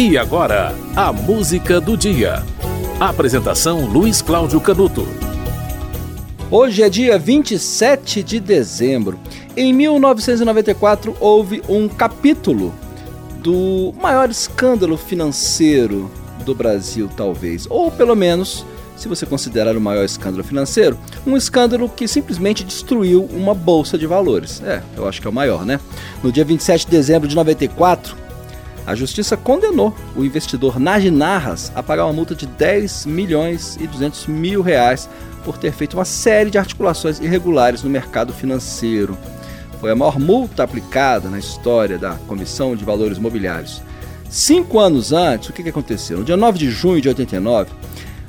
E agora, a música do dia. Apresentação Luiz Cláudio Canuto. Hoje é dia 27 de dezembro. Em 1994 houve um capítulo do maior escândalo financeiro do Brasil, talvez, ou pelo menos, se você considerar o maior escândalo financeiro, um escândalo que simplesmente destruiu uma bolsa de valores. É, eu acho que é o maior, né? No dia 27 de dezembro de 94, a justiça condenou o investidor Nagy Narras a pagar uma multa de 10 milhões e 200 mil reais por ter feito uma série de articulações irregulares no mercado financeiro. Foi a maior multa aplicada na história da Comissão de Valores Mobiliários. Cinco anos antes, o que aconteceu? No dia 9 de junho de 89,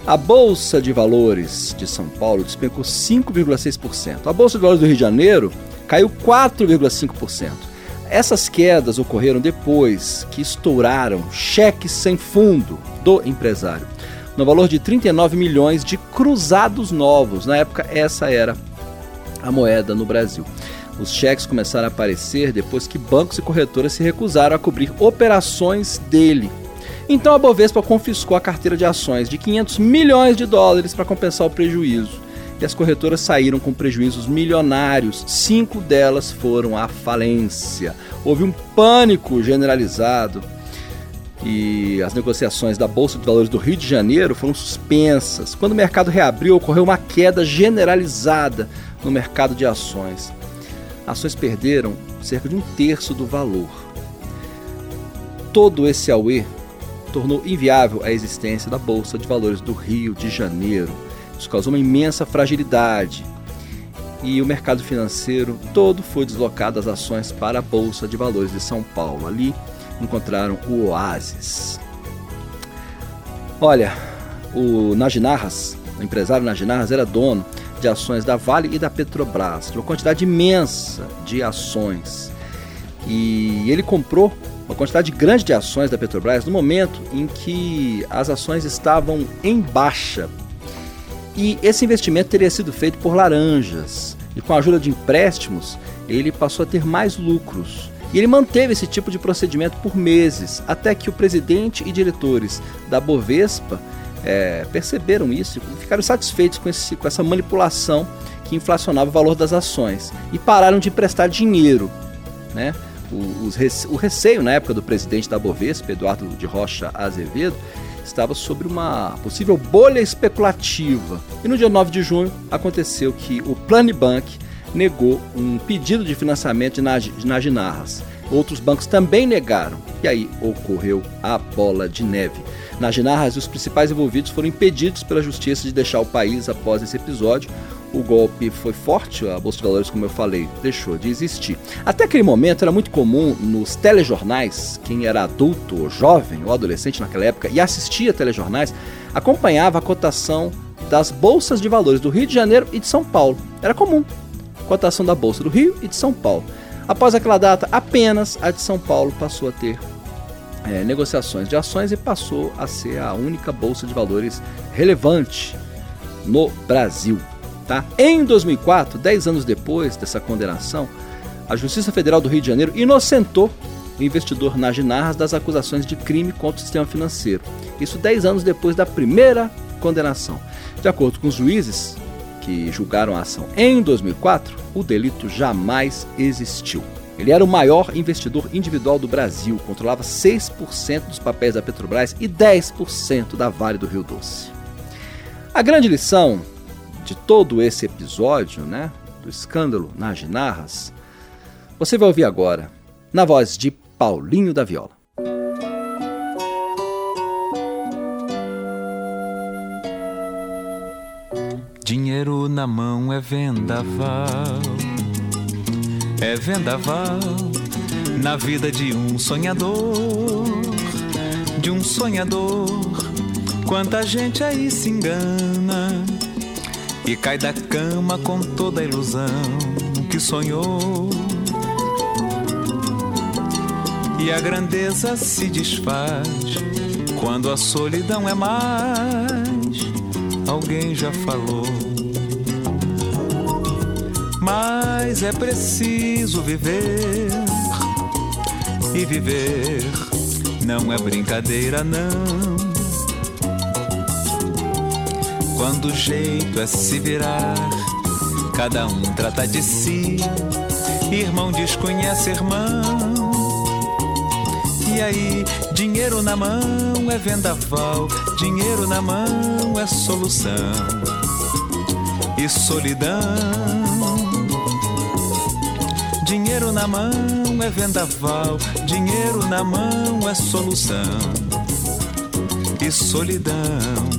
a Bolsa de Valores de São Paulo despencou 5,6%. A Bolsa de Valores do Rio de Janeiro caiu 4,5%. Essas quedas ocorreram depois que estouraram cheques sem fundo do empresário, no valor de 39 milhões de cruzados novos. Na época, essa era a moeda no Brasil. Os cheques começaram a aparecer depois que bancos e corretoras se recusaram a cobrir operações dele. Então a Bovespa confiscou a carteira de ações de 500 milhões de dólares para compensar o prejuízo e as corretoras saíram com prejuízos milionários. Cinco delas foram à falência. Houve um pânico generalizado e as negociações da Bolsa de Valores do Rio de Janeiro foram suspensas. Quando o mercado reabriu, ocorreu uma queda generalizada no mercado de ações. Ações perderam cerca de um terço do valor. Todo esse auê tornou inviável a existência da Bolsa de Valores do Rio de Janeiro isso causou uma imensa fragilidade. E o mercado financeiro todo foi deslocado as ações para a Bolsa de Valores de São Paulo. Ali encontraram o Oasis. Olha, o Najinarras, o empresário Najinarras, era dono de ações da Vale e da Petrobras, de uma quantidade imensa de ações. E ele comprou uma quantidade grande de ações da Petrobras no momento em que as ações estavam em baixa e esse investimento teria sido feito por laranjas. E com a ajuda de empréstimos, ele passou a ter mais lucros. E ele manteve esse tipo de procedimento por meses, até que o presidente e diretores da Bovespa é, perceberam isso e ficaram satisfeitos com, esse, com essa manipulação que inflacionava o valor das ações e pararam de emprestar dinheiro. Né? O, o receio na época do presidente da Bovespa, Eduardo de Rocha Azevedo, estava sobre uma possível bolha especulativa. E no dia 9 de junho aconteceu que o Planibank negou um pedido de financiamento de Najinarras. Outros bancos também negaram. E aí ocorreu a bola de neve. Najinarras e os principais envolvidos foram impedidos pela justiça de deixar o país após esse episódio o golpe foi forte, a Bolsa de Valores, como eu falei, deixou de existir. Até aquele momento era muito comum nos telejornais, quem era adulto ou jovem ou adolescente naquela época e assistia telejornais, acompanhava a cotação das bolsas de valores do Rio de Janeiro e de São Paulo. Era comum. Cotação da Bolsa do Rio e de São Paulo. Após aquela data, apenas a de São Paulo passou a ter é, negociações de ações e passou a ser a única bolsa de valores relevante no Brasil. Tá? Em 2004, 10 anos depois dessa condenação, a Justiça Federal do Rio de Janeiro inocentou o investidor Narras das acusações de crime contra o sistema financeiro. Isso 10 anos depois da primeira condenação. De acordo com os juízes que julgaram a ação em 2004, o delito jamais existiu. Ele era o maior investidor individual do Brasil, controlava 6% dos papéis da Petrobras e 10% da Vale do Rio Doce. A grande lição de todo esse episódio, né, do escândalo nas Narras, você vai ouvir agora, na voz de Paulinho da Viola. Dinheiro na mão é vendaval, é vendaval na vida de um sonhador, de um sonhador. Quanta gente aí se engana e cai da cama com toda a ilusão que sonhou. E a grandeza se desfaz quando a solidão é mais. Alguém já falou. Mas é preciso viver e viver não é brincadeira, não. Quando o jeito é se virar, cada um trata de si. Irmão desconhece irmão. E aí, dinheiro na mão é vendaval, dinheiro na mão é solução. E solidão. Dinheiro na mão é vendaval, dinheiro na mão é solução. E solidão.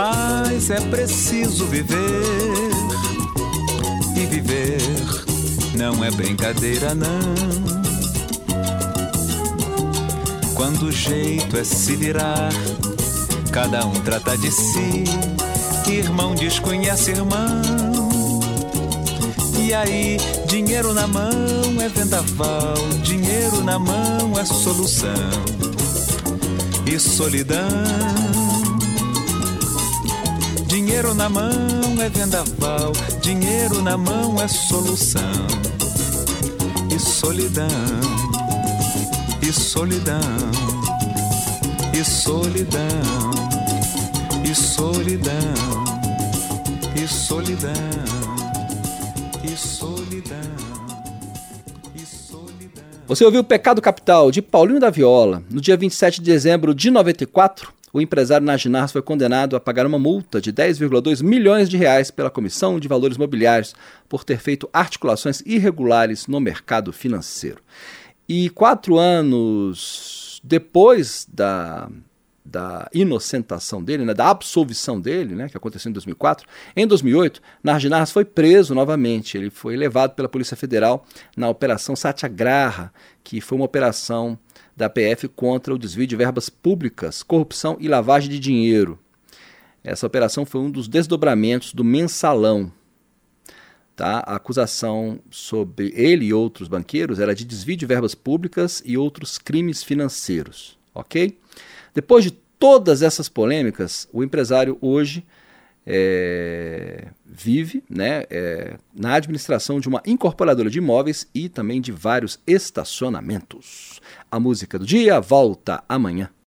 Mas é preciso viver e viver não é brincadeira, não. Quando o jeito é se virar, cada um trata de si, irmão desconhece irmão. E aí, dinheiro na mão é vendaval, dinheiro na mão é solução. E solidão Dinheiro na mão é vendaval, dinheiro na mão é solução. E solidão, e solidão, e solidão, e solidão, e solidão, e solidão. Você ouviu Pecado Capital de Paulinho da Viola no dia 27 de dezembro de 94 o empresário Naginars foi condenado a pagar uma multa de 10,2 milhões de reais pela Comissão de Valores Mobiliários por ter feito articulações irregulares no mercado financeiro. E quatro anos depois da, da inocentação dele, né, da absolvição dele, né, que aconteceu em 2004, em 2008, Narginars foi preso novamente. Ele foi levado pela Polícia Federal na Operação Satyagraha, que foi uma operação da PF contra o desvio de verbas públicas, corrupção e lavagem de dinheiro. Essa operação foi um dos desdobramentos do mensalão. Tá? A acusação sobre ele e outros banqueiros era de desvio de verbas públicas e outros crimes financeiros. Ok? Depois de todas essas polêmicas, o empresário hoje é, vive né, é, na administração de uma incorporadora de imóveis e também de vários estacionamentos. A música do dia volta amanhã.